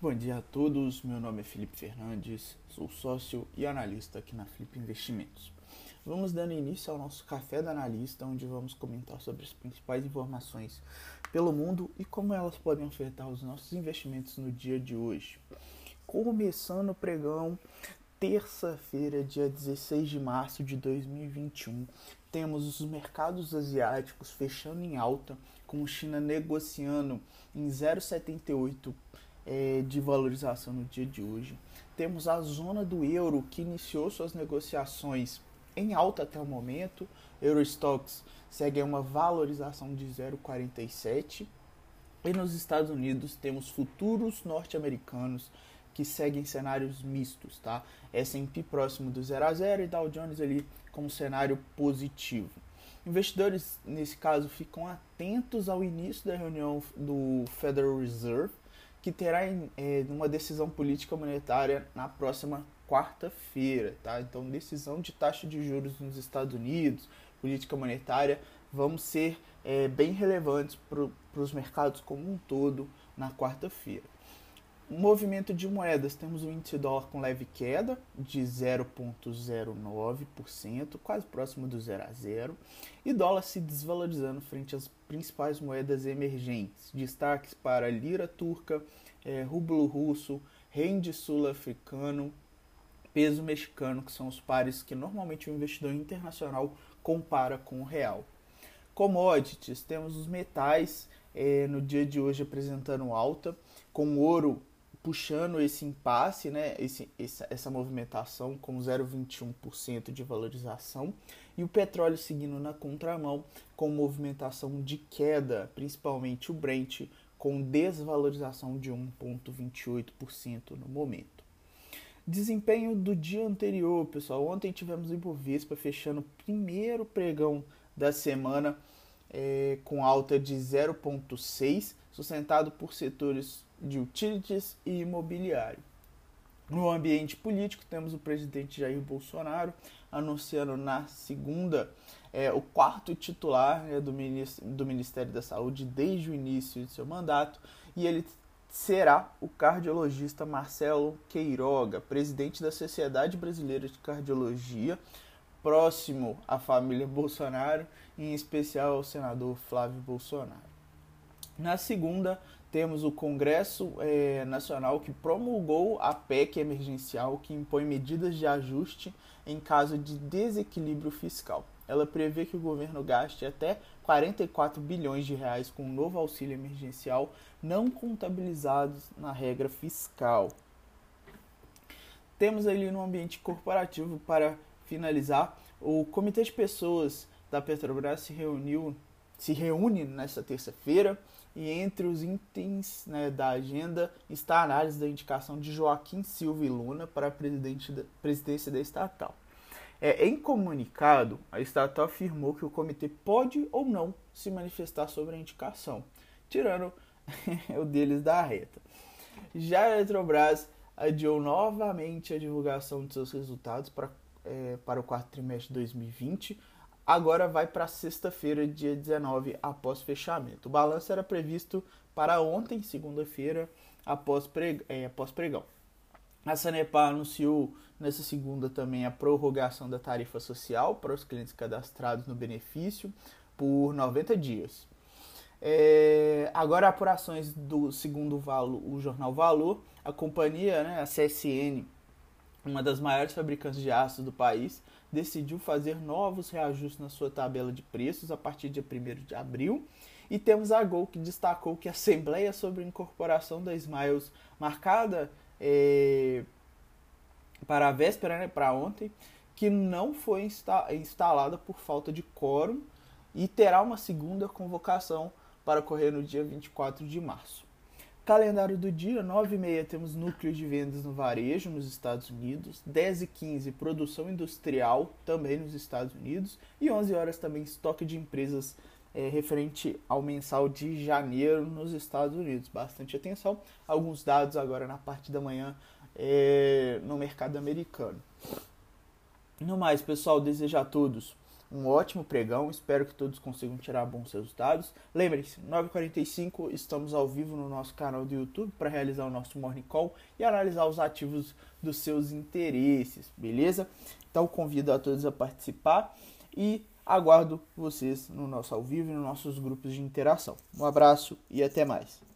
bom dia a todos. Meu nome é Felipe Fernandes, sou sócio e analista aqui na Flip Investimentos. Vamos dando início ao nosso café da analista, onde vamos comentar sobre as principais informações pelo mundo e como elas podem afetar os nossos investimentos no dia de hoje. Começando o pregão, terça-feira, dia 16 de março de 2021, temos os mercados asiáticos fechando em alta, com China negociando em 0,78 é, de valorização no dia de hoje. Temos a zona do euro que iniciou suas negociações em alta até o momento. Eurostox segue uma valorização de 0,47. E nos Estados Unidos temos futuros norte-americanos que seguem cenários mistos, tá? S&P próximo do 0 a 0 e Dow Jones ali com um cenário positivo. Investidores, nesse caso, ficam atentos ao início da reunião do Federal Reserve, que terá é, uma decisão política monetária na próxima quarta-feira, tá? Então, decisão de taxa de juros nos Estados Unidos, política monetária, vão ser é, bem relevantes para os mercados como um todo na quarta-feira. Movimento de moedas, temos o índice dólar com leve queda de 0,09%, quase próximo do zero a zero, e dólar se desvalorizando frente às principais moedas emergentes. Destaques para lira turca, é, rublo russo, rende sul-africano, peso mexicano, que são os pares que normalmente o investidor internacional compara com o real. Commodities, temos os metais é, no dia de hoje apresentando alta, com ouro puxando esse impasse, né, esse, essa, essa movimentação com 0,21% de valorização, e o petróleo seguindo na contramão com movimentação de queda, principalmente o Brent, com desvalorização de 1,28% no momento. Desempenho do dia anterior, pessoal. Ontem tivemos o Ibovespa fechando o primeiro pregão da semana é, com alta de 0,6, sustentado por setores de utilities e imobiliário. No ambiente político, temos o presidente Jair Bolsonaro anunciando na segunda é, o quarto titular né, do, do Ministério da Saúde desde o início de seu mandato e ele será o cardiologista Marcelo Queiroga, presidente da Sociedade Brasileira de Cardiologia, próximo à família Bolsonaro, em especial ao senador Flávio Bolsonaro. Na segunda, temos o Congresso é, Nacional que promulgou a PEC emergencial que impõe medidas de ajuste em caso de desequilíbrio fiscal. Ela prevê que o governo gaste até 44 bilhões de reais com o um novo auxílio emergencial não contabilizados na regra fiscal. Temos ali no ambiente corporativo para finalizar, o comitê de pessoas da Petrobras se reuniu, se reúne nesta terça-feira e entre os itens né, da agenda está a análise da indicação de Joaquim Silva e Luna para a presidência da estatal. É, em comunicado, a estatal afirmou que o comitê pode ou não se manifestar sobre a indicação, tirando o deles da reta. Já a Eletrobras adiou novamente a divulgação de seus resultados para, é, para o quarto trimestre de 2020, agora vai para sexta-feira, dia 19, após fechamento. O balanço era previsto para ontem, segunda-feira, após, preg é, após pregão. A Sanepar anunciou nessa segunda também a prorrogação da tarifa social para os clientes cadastrados no benefício por 90 dias. É, agora, apurações do segundo valo, o jornal Valor, a companhia, né, a CSN, uma das maiores fabricantes de aço do país, decidiu fazer novos reajustes na sua tabela de preços a partir de 1 de abril. E temos a Gol que destacou que a Assembleia sobre a incorporação da Smiles, marcada é, para a véspera, né, para ontem, que não foi insta instalada por falta de quórum e terá uma segunda convocação para ocorrer no dia 24 de março. Calendário do dia, 9 e meia temos núcleo de vendas no varejo nos Estados Unidos, 10 e 15 produção industrial também nos Estados Unidos e 11 horas também estoque de empresas é, referente ao mensal de janeiro nos Estados Unidos. Bastante atenção, alguns dados agora na parte da manhã é, no mercado americano. No mais, pessoal, desejo a todos um ótimo pregão. Espero que todos consigam tirar bons resultados. Lembrem-se, 9h45 estamos ao vivo no nosso canal do YouTube para realizar o nosso Morning Call e analisar os ativos dos seus interesses, beleza? Então convido a todos a participar e aguardo vocês no nosso ao vivo e nos nossos grupos de interação. Um abraço e até mais.